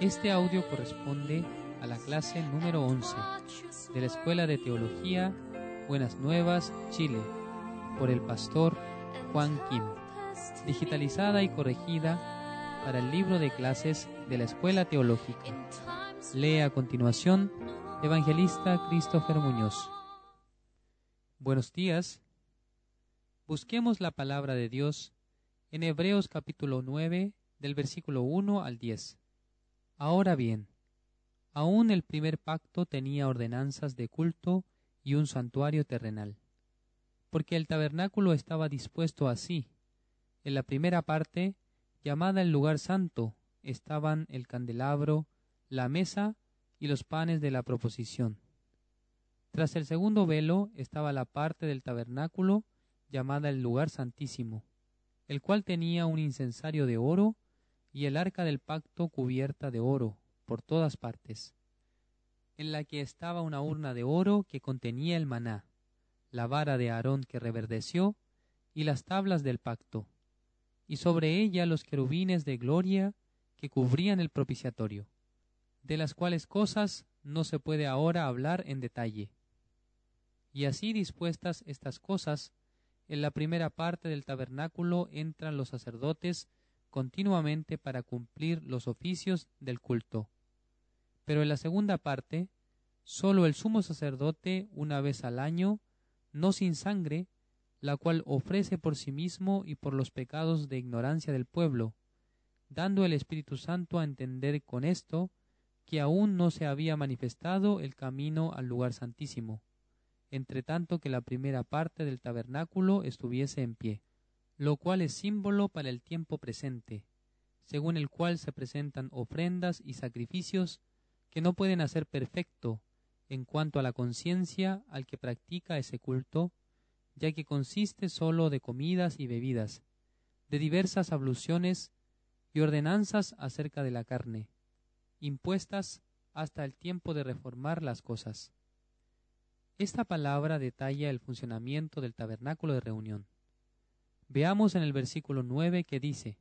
Este audio corresponde a la clase número 11 de la Escuela de Teología Buenas Nuevas, Chile, por el pastor Juan Kim, digitalizada y corregida para el libro de clases de la Escuela Teológica. Lee a continuación Evangelista Christopher Muñoz. Buenos días. Busquemos la palabra de Dios en Hebreos capítulo 9 del versículo 1 al 10. Ahora bien, aún el primer pacto tenía ordenanzas de culto y un santuario terrenal, porque el tabernáculo estaba dispuesto así. En la primera parte, llamada el lugar santo, estaban el candelabro, la mesa y los panes de la proposición. Tras el segundo velo estaba la parte del tabernáculo llamada el lugar santísimo, el cual tenía un incensario de oro y el arca del pacto cubierta de oro por todas partes, en la que estaba una urna de oro que contenía el maná, la vara de Aarón que reverdeció y las tablas del pacto, y sobre ella los querubines de gloria que cubrían el propiciatorio, de las cuales cosas no se puede ahora hablar en detalle. Y así dispuestas estas cosas, en la primera parte del tabernáculo entran los sacerdotes continuamente para cumplir los oficios del culto. Pero en la segunda parte, sólo el sumo sacerdote una vez al año, no sin sangre, la cual ofrece por sí mismo y por los pecados de ignorancia del pueblo, dando el Espíritu Santo a entender con esto que aún no se había manifestado el camino al lugar santísimo entre tanto que la primera parte del tabernáculo estuviese en pie, lo cual es símbolo para el tiempo presente, según el cual se presentan ofrendas y sacrificios que no pueden hacer perfecto en cuanto a la conciencia al que practica ese culto, ya que consiste sólo de comidas y bebidas, de diversas abluciones y ordenanzas acerca de la carne, impuestas hasta el tiempo de reformar las cosas. Esta palabra detalla el funcionamiento del tabernáculo de reunión. Veamos en el versículo 9 que dice,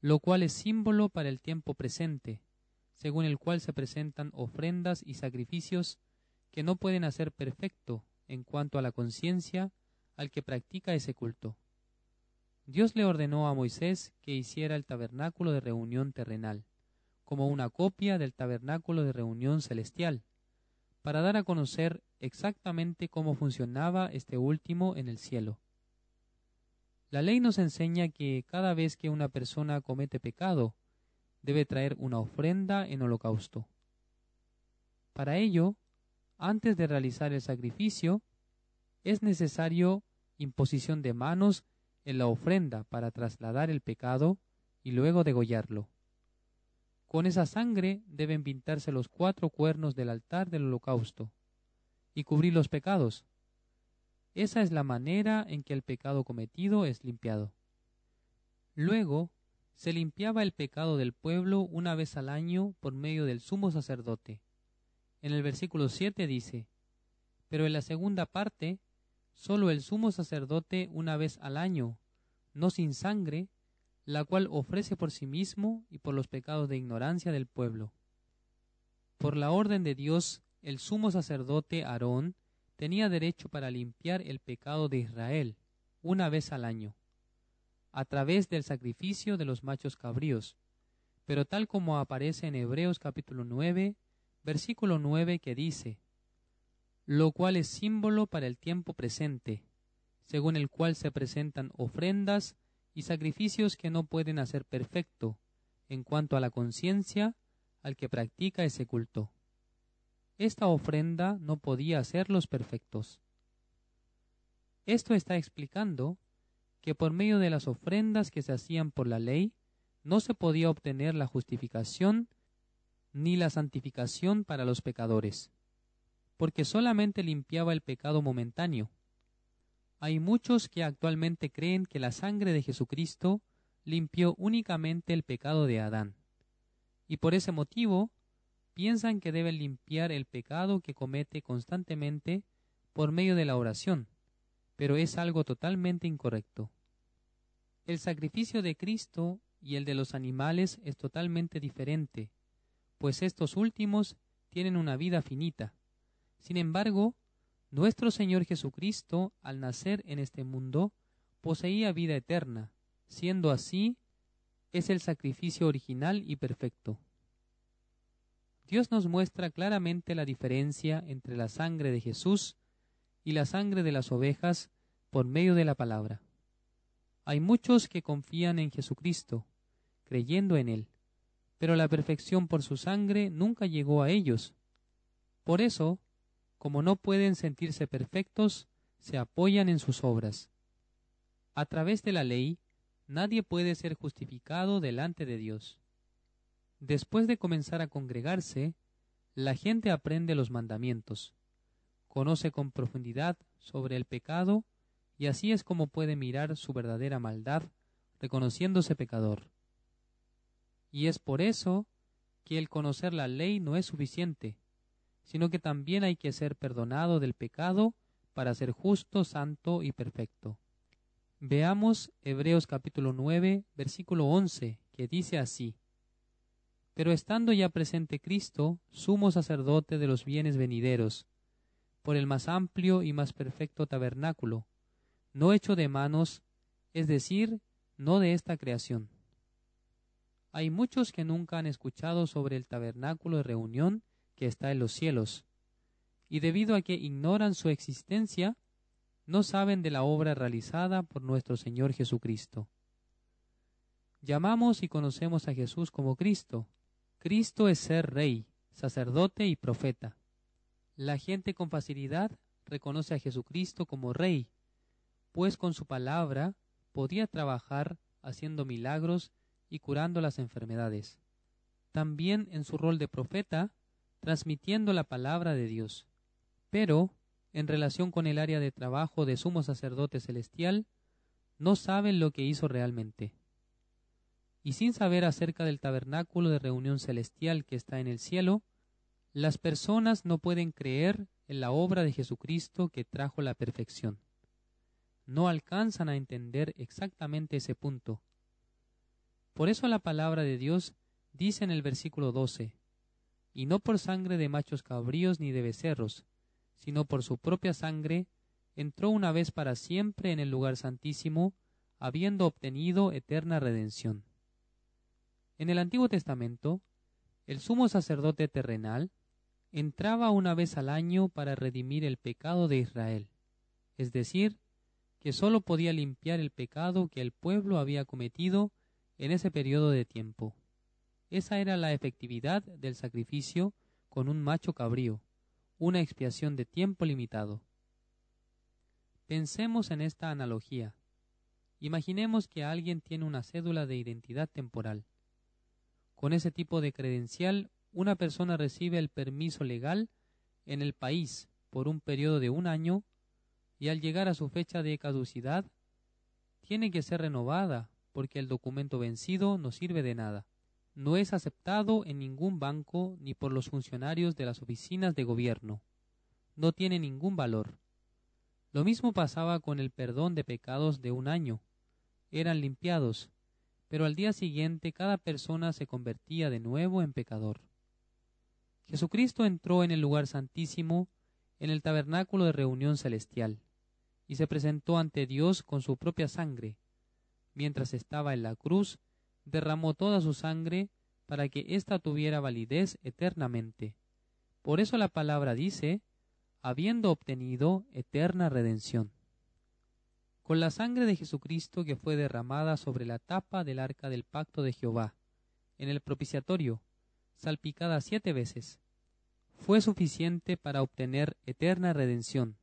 lo cual es símbolo para el tiempo presente, según el cual se presentan ofrendas y sacrificios que no pueden hacer perfecto en cuanto a la conciencia al que practica ese culto. Dios le ordenó a Moisés que hiciera el tabernáculo de reunión terrenal, como una copia del tabernáculo de reunión celestial, para dar a conocer exactamente cómo funcionaba este último en el cielo. La ley nos enseña que cada vez que una persona comete pecado, debe traer una ofrenda en holocausto. Para ello, antes de realizar el sacrificio, es necesario imposición de manos en la ofrenda para trasladar el pecado y luego degollarlo. Con esa sangre deben pintarse los cuatro cuernos del altar del holocausto y cubrir los pecados. Esa es la manera en que el pecado cometido es limpiado. Luego, se limpiaba el pecado del pueblo una vez al año por medio del sumo sacerdote. En el versículo 7 dice, Pero en la segunda parte, sólo el sumo sacerdote una vez al año, no sin sangre, la cual ofrece por sí mismo y por los pecados de ignorancia del pueblo. Por la orden de Dios, el sumo sacerdote Aarón tenía derecho para limpiar el pecado de Israel una vez al año, a través del sacrificio de los machos cabríos, pero tal como aparece en Hebreos capítulo 9, versículo 9 que dice, lo cual es símbolo para el tiempo presente, según el cual se presentan ofrendas y sacrificios que no pueden hacer perfecto en cuanto a la conciencia al que practica ese culto. Esta ofrenda no podía hacerlos perfectos. Esto está explicando que por medio de las ofrendas que se hacían por la ley no se podía obtener la justificación ni la santificación para los pecadores, porque solamente limpiaba el pecado momentáneo, hay muchos que actualmente creen que la sangre de Jesucristo limpió únicamente el pecado de Adán, y por ese motivo piensan que deben limpiar el pecado que comete constantemente por medio de la oración, pero es algo totalmente incorrecto. El sacrificio de Cristo y el de los animales es totalmente diferente, pues estos últimos tienen una vida finita. Sin embargo, nuestro Señor Jesucristo, al nacer en este mundo, poseía vida eterna, siendo así, es el sacrificio original y perfecto. Dios nos muestra claramente la diferencia entre la sangre de Jesús y la sangre de las ovejas por medio de la palabra. Hay muchos que confían en Jesucristo, creyendo en Él, pero la perfección por su sangre nunca llegó a ellos. Por eso, como no pueden sentirse perfectos, se apoyan en sus obras. A través de la ley, nadie puede ser justificado delante de Dios. Después de comenzar a congregarse, la gente aprende los mandamientos, conoce con profundidad sobre el pecado y así es como puede mirar su verdadera maldad, reconociéndose pecador. Y es por eso que el conocer la ley no es suficiente, sino que también hay que ser perdonado del pecado para ser justo, santo y perfecto. Veamos Hebreos capítulo 9, versículo 11, que dice así, Pero estando ya presente Cristo, sumo sacerdote de los bienes venideros, por el más amplio y más perfecto tabernáculo, no hecho de manos, es decir, no de esta creación. Hay muchos que nunca han escuchado sobre el tabernáculo de reunión que está en los cielos, y debido a que ignoran su existencia, no saben de la obra realizada por nuestro Señor Jesucristo. Llamamos y conocemos a Jesús como Cristo. Cristo es ser rey, sacerdote y profeta. La gente con facilidad reconoce a Jesucristo como rey, pues con su palabra podía trabajar haciendo milagros y curando las enfermedades. También en su rol de profeta transmitiendo la palabra de Dios. Pero, en relación con el área de trabajo de sumo sacerdote celestial, no saben lo que hizo realmente. Y sin saber acerca del tabernáculo de reunión celestial que está en el cielo, las personas no pueden creer en la obra de Jesucristo que trajo la perfección. No alcanzan a entender exactamente ese punto. Por eso la palabra de Dios dice en el versículo 12, y no por sangre de machos cabríos ni de becerros, sino por su propia sangre, entró una vez para siempre en el lugar santísimo, habiendo obtenido eterna redención. En el Antiguo Testamento, el sumo sacerdote terrenal entraba una vez al año para redimir el pecado de Israel, es decir, que sólo podía limpiar el pecado que el pueblo había cometido en ese periodo de tiempo. Esa era la efectividad del sacrificio con un macho cabrío, una expiación de tiempo limitado. Pensemos en esta analogía. Imaginemos que alguien tiene una cédula de identidad temporal. Con ese tipo de credencial, una persona recibe el permiso legal en el país por un periodo de un año y al llegar a su fecha de caducidad, tiene que ser renovada porque el documento vencido no sirve de nada no es aceptado en ningún banco ni por los funcionarios de las oficinas de gobierno. No tiene ningún valor. Lo mismo pasaba con el perdón de pecados de un año. Eran limpiados, pero al día siguiente cada persona se convertía de nuevo en pecador. Jesucristo entró en el lugar santísimo, en el tabernáculo de reunión celestial, y se presentó ante Dios con su propia sangre. Mientras estaba en la cruz, derramó toda su sangre para que ésta tuviera validez eternamente. Por eso la palabra dice, habiendo obtenido eterna redención. Con la sangre de Jesucristo que fue derramada sobre la tapa del arca del pacto de Jehová, en el propiciatorio, salpicada siete veces, fue suficiente para obtener eterna redención.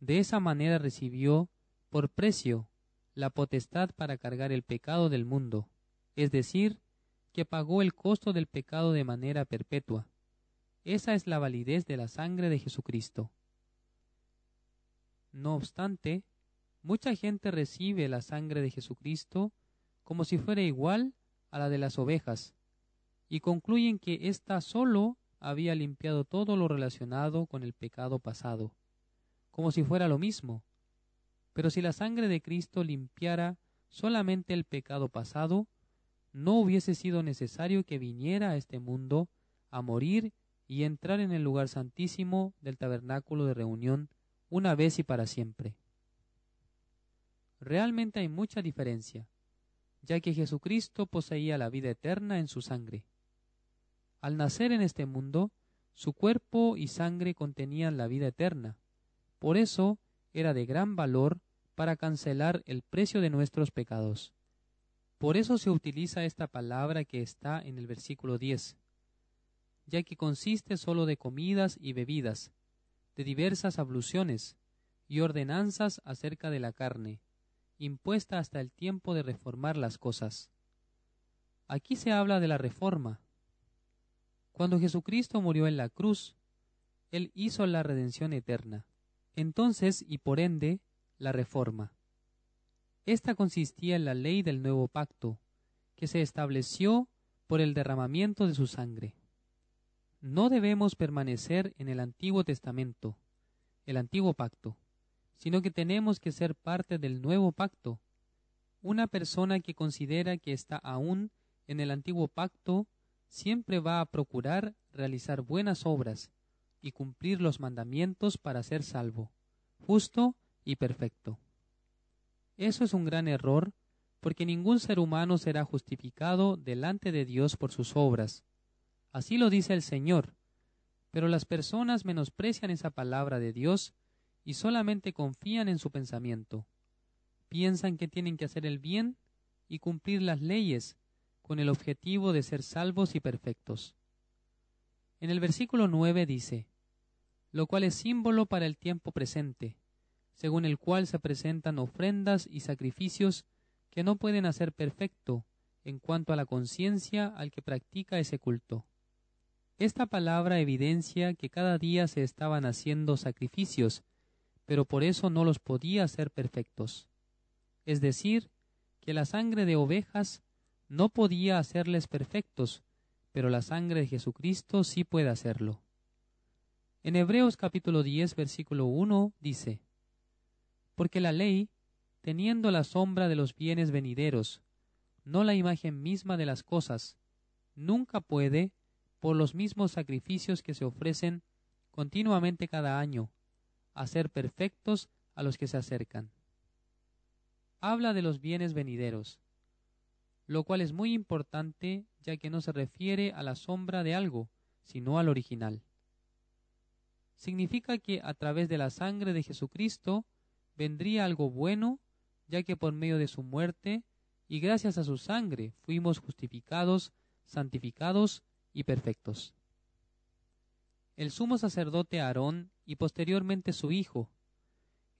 De esa manera recibió, por precio, la potestad para cargar el pecado del mundo es decir, que pagó el costo del pecado de manera perpetua. Esa es la validez de la sangre de Jesucristo. No obstante, mucha gente recibe la sangre de Jesucristo como si fuera igual a la de las ovejas, y concluyen que ésta sólo había limpiado todo lo relacionado con el pecado pasado, como si fuera lo mismo. Pero si la sangre de Cristo limpiara solamente el pecado pasado, no hubiese sido necesario que viniera a este mundo a morir y entrar en el lugar santísimo del tabernáculo de reunión una vez y para siempre. Realmente hay mucha diferencia, ya que Jesucristo poseía la vida eterna en su sangre. Al nacer en este mundo, su cuerpo y sangre contenían la vida eterna. Por eso era de gran valor para cancelar el precio de nuestros pecados. Por eso se utiliza esta palabra que está en el versículo 10, ya que consiste sólo de comidas y bebidas, de diversas abluciones y ordenanzas acerca de la carne, impuesta hasta el tiempo de reformar las cosas. Aquí se habla de la reforma, cuando Jesucristo murió en la cruz, Él hizo la redención eterna. Entonces, y por ende, la reforma. Esta consistía en la ley del nuevo pacto, que se estableció por el derramamiento de su sangre. No debemos permanecer en el Antiguo Testamento, el Antiguo Pacto, sino que tenemos que ser parte del nuevo pacto. Una persona que considera que está aún en el Antiguo Pacto siempre va a procurar realizar buenas obras y cumplir los mandamientos para ser salvo, justo y perfecto. Eso es un gran error porque ningún ser humano será justificado delante de Dios por sus obras. Así lo dice el Señor. Pero las personas menosprecian esa palabra de Dios y solamente confían en su pensamiento. Piensan que tienen que hacer el bien y cumplir las leyes con el objetivo de ser salvos y perfectos. En el versículo 9 dice, lo cual es símbolo para el tiempo presente, según el cual se presentan ofrendas y sacrificios que no pueden hacer perfecto en cuanto a la conciencia al que practica ese culto. Esta palabra evidencia que cada día se estaban haciendo sacrificios, pero por eso no los podía hacer perfectos. Es decir, que la sangre de ovejas no podía hacerles perfectos, pero la sangre de Jesucristo sí puede hacerlo. En Hebreos capítulo 10, versículo 1 dice, Porque la ley, teniendo la sombra de los bienes venideros, no la imagen misma de las cosas, nunca puede, por los mismos sacrificios que se ofrecen continuamente cada año, hacer perfectos a los que se acercan. Habla de los bienes venideros, lo cual es muy importante ya que no se refiere a la sombra de algo, sino al original. Significa que a través de la sangre de Jesucristo vendría algo bueno, ya que por medio de su muerte y gracias a su sangre fuimos justificados, santificados y perfectos. El sumo sacerdote Aarón y posteriormente su hijo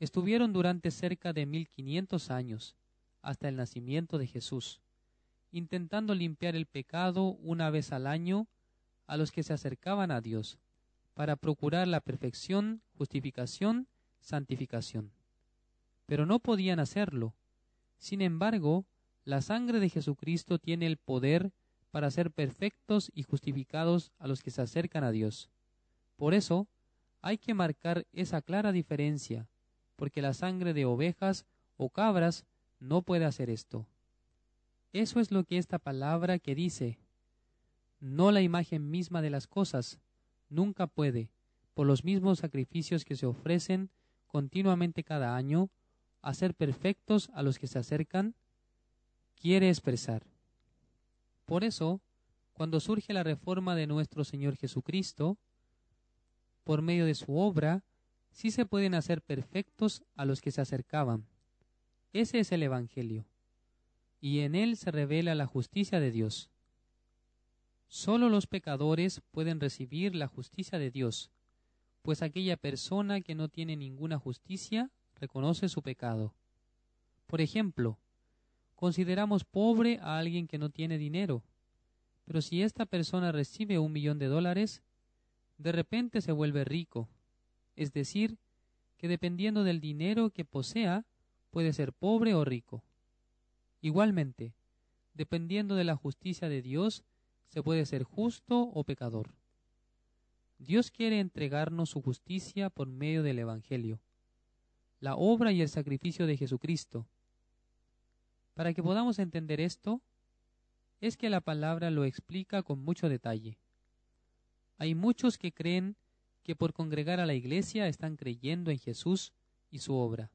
estuvieron durante cerca de mil quinientos años, hasta el nacimiento de Jesús intentando limpiar el pecado una vez al año a los que se acercaban a Dios, para procurar la perfección, justificación, santificación. Pero no podían hacerlo. Sin embargo, la sangre de Jesucristo tiene el poder para ser perfectos y justificados a los que se acercan a Dios. Por eso, hay que marcar esa clara diferencia, porque la sangre de ovejas o cabras no puede hacer esto. Eso es lo que esta palabra que dice, no la imagen misma de las cosas, nunca puede, por los mismos sacrificios que se ofrecen continuamente cada año, hacer perfectos a los que se acercan, quiere expresar. Por eso, cuando surge la reforma de nuestro Señor Jesucristo, por medio de su obra, sí se pueden hacer perfectos a los que se acercaban. Ese es el Evangelio y en él se revela la justicia de Dios. Solo los pecadores pueden recibir la justicia de Dios, pues aquella persona que no tiene ninguna justicia reconoce su pecado. Por ejemplo, consideramos pobre a alguien que no tiene dinero, pero si esta persona recibe un millón de dólares, de repente se vuelve rico, es decir, que dependiendo del dinero que posea, puede ser pobre o rico. Igualmente, dependiendo de la justicia de Dios, se puede ser justo o pecador. Dios quiere entregarnos su justicia por medio del Evangelio, la obra y el sacrificio de Jesucristo. Para que podamos entender esto, es que la palabra lo explica con mucho detalle. Hay muchos que creen que por congregar a la iglesia están creyendo en Jesús y su obra.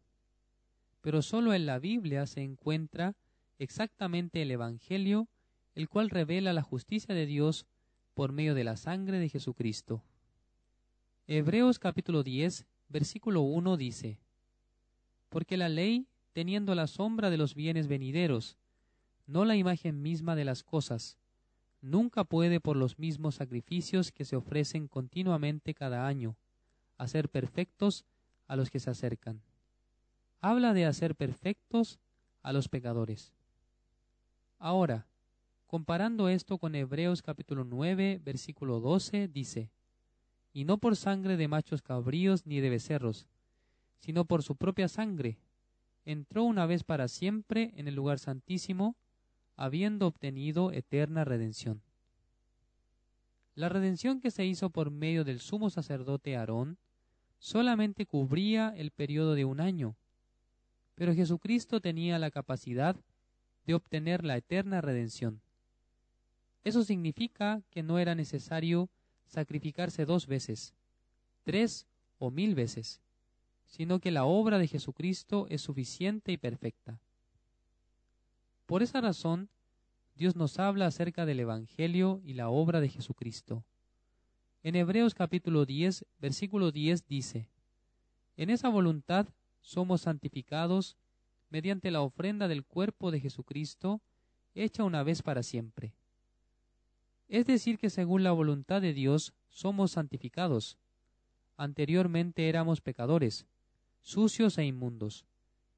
Pero solo en la Biblia se encuentra exactamente el Evangelio, el cual revela la justicia de Dios por medio de la sangre de Jesucristo. Hebreos capítulo 10, versículo 1 dice, Porque la ley, teniendo la sombra de los bienes venideros, no la imagen misma de las cosas, nunca puede por los mismos sacrificios que se ofrecen continuamente cada año, hacer perfectos a los que se acercan. Habla de hacer perfectos a los pecadores. Ahora, comparando esto con Hebreos capítulo 9, versículo 12, dice, Y no por sangre de machos cabríos ni de becerros, sino por su propia sangre, entró una vez para siempre en el lugar santísimo, habiendo obtenido eterna redención. La redención que se hizo por medio del sumo sacerdote Aarón solamente cubría el periodo de un año, pero Jesucristo tenía la capacidad de obtener la eterna redención. Eso significa que no era necesario sacrificarse dos veces, tres o mil veces, sino que la obra de Jesucristo es suficiente y perfecta. Por esa razón, Dios nos habla acerca del Evangelio y la obra de Jesucristo. En Hebreos capítulo 10, versículo 10 dice, En esa voluntad somos santificados mediante la ofrenda del cuerpo de Jesucristo, hecha una vez para siempre. Es decir, que según la voluntad de Dios somos santificados. Anteriormente éramos pecadores, sucios e inmundos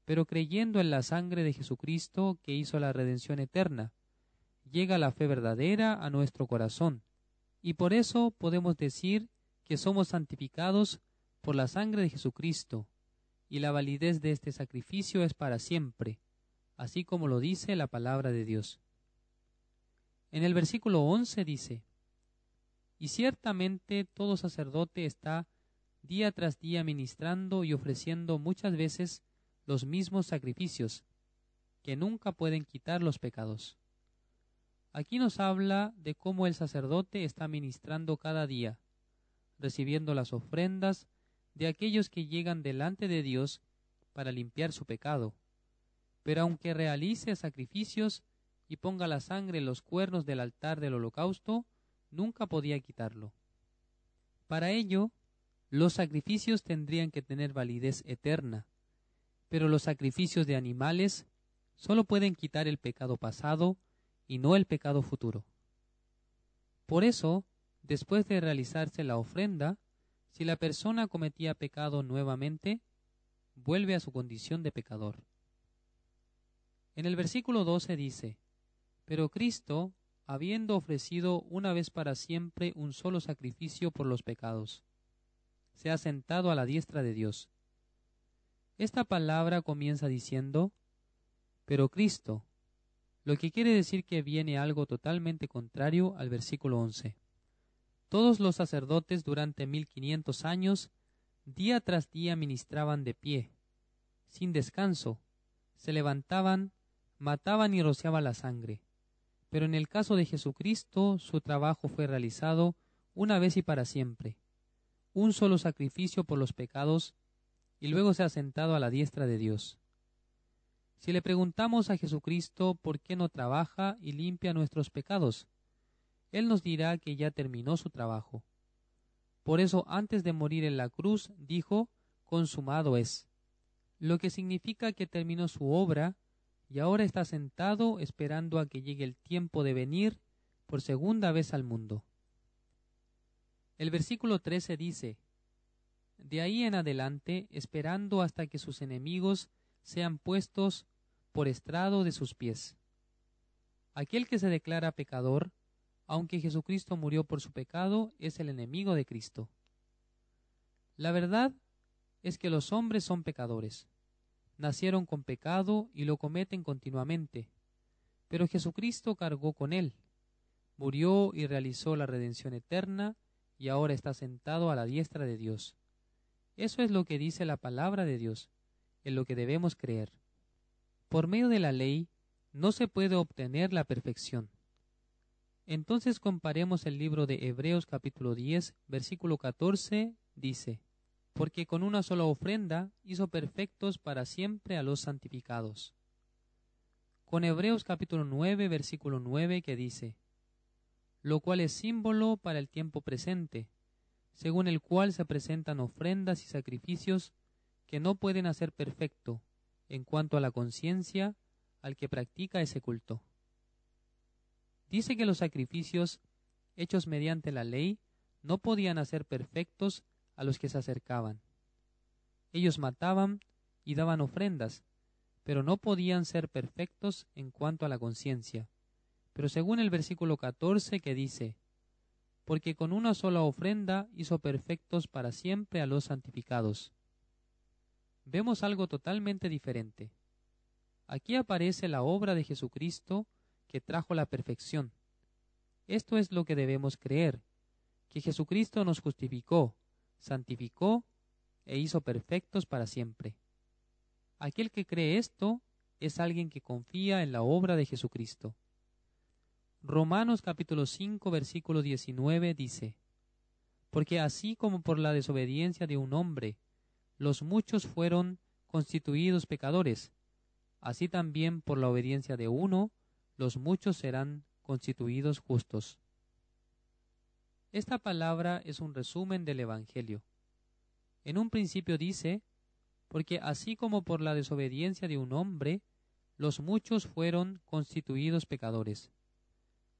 pero creyendo en la sangre de Jesucristo que hizo la redención eterna, llega la fe verdadera a nuestro corazón, y por eso podemos decir que somos santificados por la sangre de Jesucristo, y la validez de este sacrificio es para siempre, así como lo dice la palabra de Dios. En el versículo once dice, Y ciertamente todo sacerdote está día tras día ministrando y ofreciendo muchas veces los mismos sacrificios, que nunca pueden quitar los pecados. Aquí nos habla de cómo el sacerdote está ministrando cada día, recibiendo las ofrendas de aquellos que llegan delante de Dios para limpiar su pecado. Pero aunque realice sacrificios y ponga la sangre en los cuernos del altar del holocausto, nunca podía quitarlo. Para ello, los sacrificios tendrían que tener validez eterna, pero los sacrificios de animales solo pueden quitar el pecado pasado y no el pecado futuro. Por eso, después de realizarse la ofrenda, si la persona cometía pecado nuevamente, vuelve a su condición de pecador. En el versículo 12 dice, Pero Cristo, habiendo ofrecido una vez para siempre un solo sacrificio por los pecados, se ha sentado a la diestra de Dios esta palabra comienza diciendo, pero Cristo, lo que quiere decir que viene algo totalmente contrario al versículo 11. Todos los sacerdotes durante mil quinientos años, día tras día ministraban de pie, sin descanso, se levantaban, mataban y rociaban la sangre. Pero en el caso de Jesucristo, su trabajo fue realizado una vez y para siempre. Un solo sacrificio por los pecados y luego se ha sentado a la diestra de Dios. Si le preguntamos a Jesucristo por qué no trabaja y limpia nuestros pecados, Él nos dirá que ya terminó su trabajo. Por eso antes de morir en la cruz dijo, consumado es, lo que significa que terminó su obra y ahora está sentado esperando a que llegue el tiempo de venir por segunda vez al mundo. El versículo 13 dice, de ahí en adelante esperando hasta que sus enemigos sean puestos por estrado de sus pies. Aquel que se declara pecador, aunque Jesucristo murió por su pecado, es el enemigo de Cristo. La verdad es que los hombres son pecadores. Nacieron con pecado y lo cometen continuamente. Pero Jesucristo cargó con él, murió y realizó la redención eterna, y ahora está sentado a la diestra de Dios. Eso es lo que dice la palabra de Dios, en lo que debemos creer. Por medio de la ley, no se puede obtener la perfección. Entonces comparemos el libro de Hebreos capítulo 10, versículo 14, dice, porque con una sola ofrenda hizo perfectos para siempre a los santificados. Con Hebreos capítulo 9, versículo 9 que dice, lo cual es símbolo para el tiempo presente, según el cual se presentan ofrendas y sacrificios que no pueden hacer perfecto en cuanto a la conciencia al que practica ese culto. Dice que los sacrificios hechos mediante la ley no podían hacer perfectos a los que se acercaban. Ellos mataban y daban ofrendas, pero no podían ser perfectos en cuanto a la conciencia. Pero según el versículo 14 que dice, porque con una sola ofrenda hizo perfectos para siempre a los santificados. Vemos algo totalmente diferente. Aquí aparece la obra de Jesucristo que trajo la perfección. Esto es lo que debemos creer, que Jesucristo nos justificó, santificó e hizo perfectos para siempre. Aquel que cree esto es alguien que confía en la obra de Jesucristo. Romanos capítulo 5 versículo 19 dice, Porque así como por la desobediencia de un hombre los muchos fueron constituidos pecadores, así también por la obediencia de uno los muchos serán constituidos justos. Esta palabra es un resumen del Evangelio. En un principio dice, porque así como por la desobediencia de un hombre, los muchos fueron constituidos pecadores,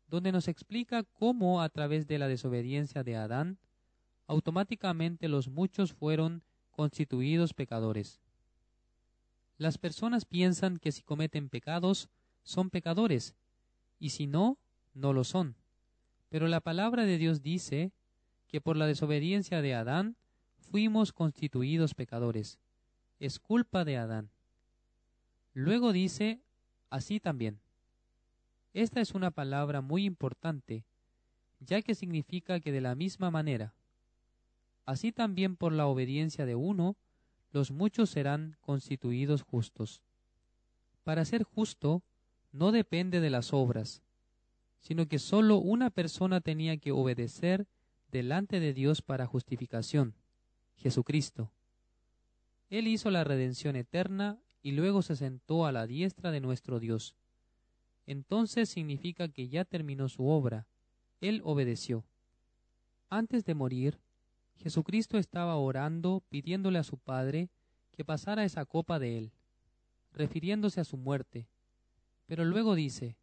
donde nos explica cómo a través de la desobediencia de Adán, automáticamente los muchos fueron constituidos pecadores. Las personas piensan que si cometen pecados, son pecadores, y si no, no lo son. Pero la palabra de Dios dice que por la desobediencia de Adán fuimos constituidos pecadores. Es culpa de Adán. Luego dice, así también. Esta es una palabra muy importante, ya que significa que de la misma manera, así también por la obediencia de uno, los muchos serán constituidos justos. Para ser justo, no depende de las obras, sino que sólo una persona tenía que obedecer delante de Dios para justificación, Jesucristo. Él hizo la redención eterna y luego se sentó a la diestra de nuestro Dios. Entonces significa que ya terminó su obra. Él obedeció. Antes de morir, Jesucristo estaba orando pidiéndole a su Padre que pasara esa copa de él, refiriéndose a su muerte, pero luego dice,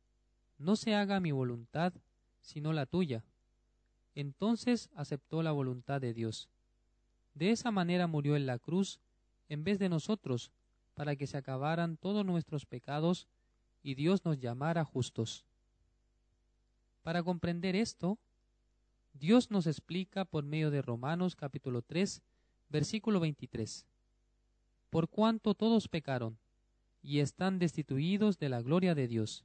no se haga mi voluntad, sino la tuya. Entonces aceptó la voluntad de Dios. De esa manera murió en la cruz en vez de nosotros, para que se acabaran todos nuestros pecados y Dios nos llamara justos. Para comprender esto, Dios nos explica por medio de Romanos capítulo 3, versículo 23. Por cuanto todos pecaron y están destituidos de la gloria de Dios.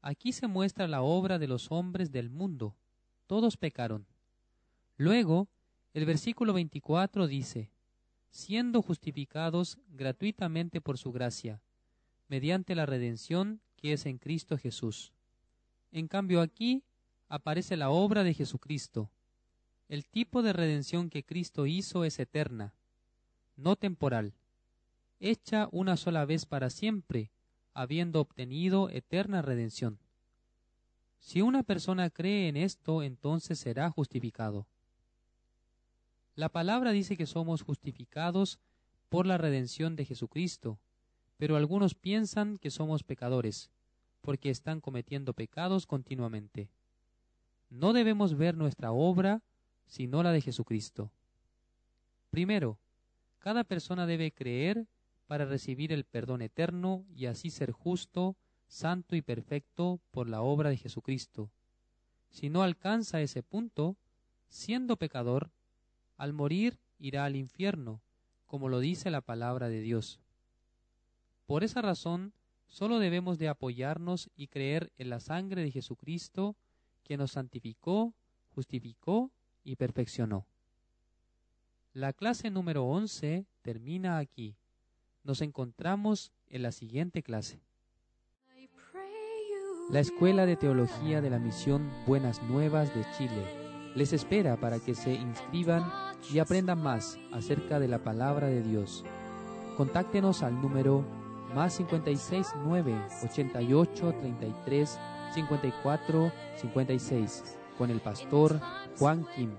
Aquí se muestra la obra de los hombres del mundo. Todos pecaron. Luego, el versículo 24 dice, siendo justificados gratuitamente por su gracia, mediante la redención que es en Cristo Jesús. En cambio aquí aparece la obra de Jesucristo. El tipo de redención que Cristo hizo es eterna, no temporal hecha una sola vez para siempre, habiendo obtenido eterna redención. Si una persona cree en esto, entonces será justificado. La palabra dice que somos justificados por la redención de Jesucristo, pero algunos piensan que somos pecadores, porque están cometiendo pecados continuamente. No debemos ver nuestra obra, sino la de Jesucristo. Primero, cada persona debe creer para recibir el perdón eterno y así ser justo, santo y perfecto por la obra de Jesucristo. Si no alcanza ese punto, siendo pecador, al morir irá al infierno, como lo dice la palabra de Dios. Por esa razón, solo debemos de apoyarnos y creer en la sangre de Jesucristo, que nos santificó, justificó y perfeccionó. La clase número 11 termina aquí. Nos encontramos en la siguiente clase. La Escuela de Teología de la Misión Buenas Nuevas de Chile les espera para que se inscriban y aprendan más acerca de la palabra de Dios. Contáctenos al número más 56 9 88 33 54 56 con el pastor Juan Kim.